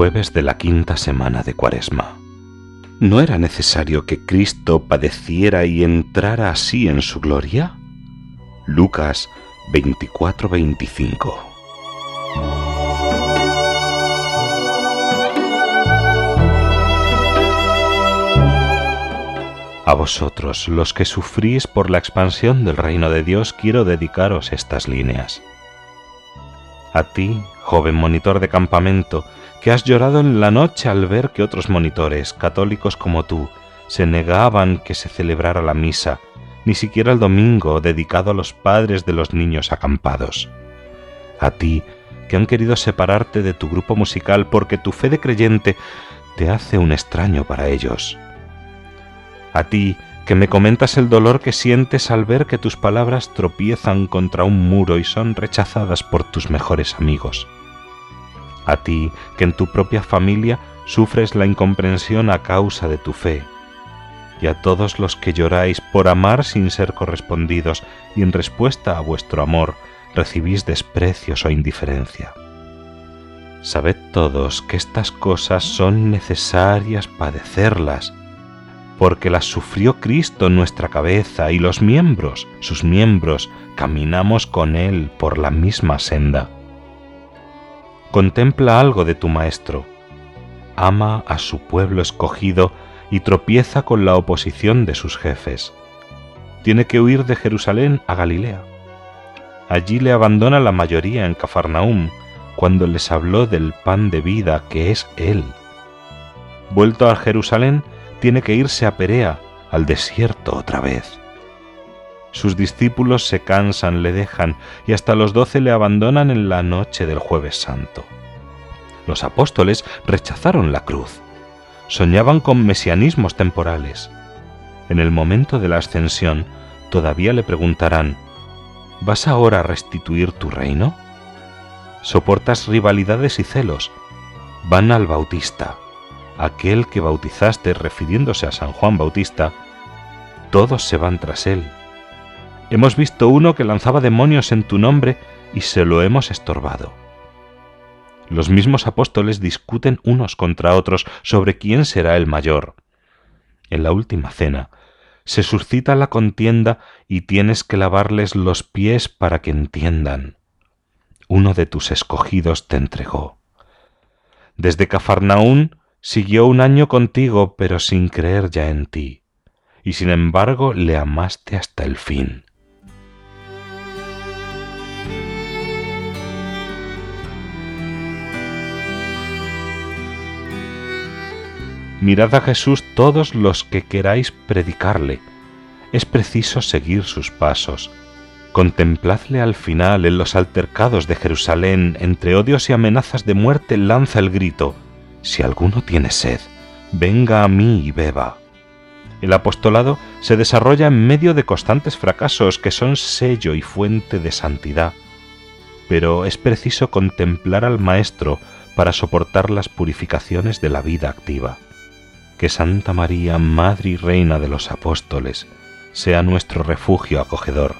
Jueves de la quinta semana de Cuaresma. ¿No era necesario que Cristo padeciera y entrara así en su gloria? Lucas 24:25 A vosotros, los que sufrís por la expansión del reino de Dios, quiero dedicaros estas líneas. A ti, joven monitor de campamento, que has llorado en la noche al ver que otros monitores, católicos como tú, se negaban que se celebrara la misa, ni siquiera el domingo dedicado a los padres de los niños acampados. A ti, que han querido separarte de tu grupo musical porque tu fe de creyente te hace un extraño para ellos. A ti, que me comentas el dolor que sientes al ver que tus palabras tropiezan contra un muro y son rechazadas por tus mejores amigos a ti que en tu propia familia sufres la incomprensión a causa de tu fe, y a todos los que lloráis por amar sin ser correspondidos y en respuesta a vuestro amor recibís desprecios o indiferencia. Sabed todos que estas cosas son necesarias padecerlas, porque las sufrió Cristo en nuestra cabeza y los miembros, sus miembros, caminamos con Él por la misma senda contempla algo de tu Maestro, ama a su pueblo escogido y tropieza con la oposición de sus jefes. Tiene que huir de Jerusalén a Galilea. Allí le abandona la mayoría en Cafarnaúm cuando les habló del pan de vida que es Él. Vuelto a Jerusalén, tiene que irse a Perea, al desierto otra vez. Sus discípulos se cansan, le dejan y hasta los doce le abandonan en la noche del jueves santo. Los apóstoles rechazaron la cruz. Soñaban con mesianismos temporales. En el momento de la ascensión, todavía le preguntarán, ¿vas ahora a restituir tu reino? Soportas rivalidades y celos. Van al Bautista, aquel que bautizaste refiriéndose a San Juan Bautista. Todos se van tras él Hemos visto uno que lanzaba demonios en tu nombre y se lo hemos estorbado. Los mismos apóstoles discuten unos contra otros sobre quién será el mayor. En la última cena se suscita la contienda y tienes que lavarles los pies para que entiendan. Uno de tus escogidos te entregó. Desde Cafarnaún siguió un año contigo, pero sin creer ya en ti, y sin embargo le amaste hasta el fin. Mirad a Jesús todos los que queráis predicarle. Es preciso seguir sus pasos. Contempladle al final en los altercados de Jerusalén, entre odios y amenazas de muerte, lanza el grito, Si alguno tiene sed, venga a mí y beba. El apostolado se desarrolla en medio de constantes fracasos que son sello y fuente de santidad. Pero es preciso contemplar al Maestro para soportar las purificaciones de la vida activa que Santa María, Madre y Reina de los Apóstoles, sea nuestro refugio acogedor.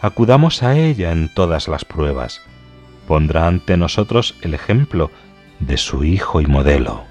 Acudamos a ella en todas las pruebas. Pondrá ante nosotros el ejemplo de su Hijo y modelo.